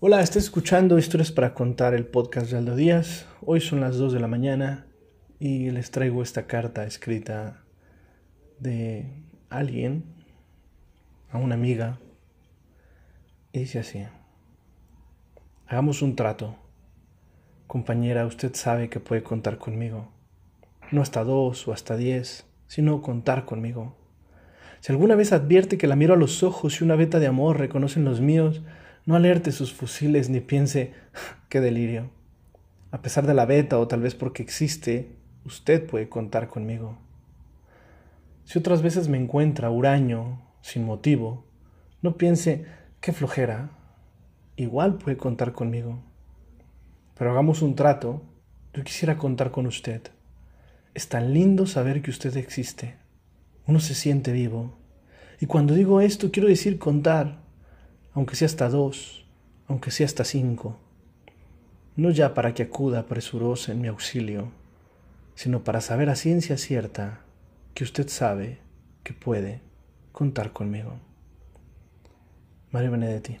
Hola, estás escuchando Historias para Contar el podcast de Aldo Díaz. Hoy son las 2 de la mañana y les traigo esta carta escrita de alguien a una amiga. Y dice así, hagamos un trato. Compañera, usted sabe que puede contar conmigo. No hasta dos o hasta diez, sino contar conmigo. Si alguna vez advierte que la miro a los ojos y una veta de amor reconocen los míos, no alerte sus fusiles ni piense, qué delirio. A pesar de la beta o tal vez porque existe, usted puede contar conmigo. Si otras veces me encuentra huraño, sin motivo, no piense, qué flojera. Igual puede contar conmigo. Pero hagamos un trato. Yo quisiera contar con usted. Es tan lindo saber que usted existe. Uno se siente vivo. Y cuando digo esto quiero decir contar aunque sea hasta dos, aunque sea hasta cinco, no ya para que acuda presurosa en mi auxilio, sino para saber a ciencia cierta que usted sabe que puede contar conmigo. Mario Benedetti.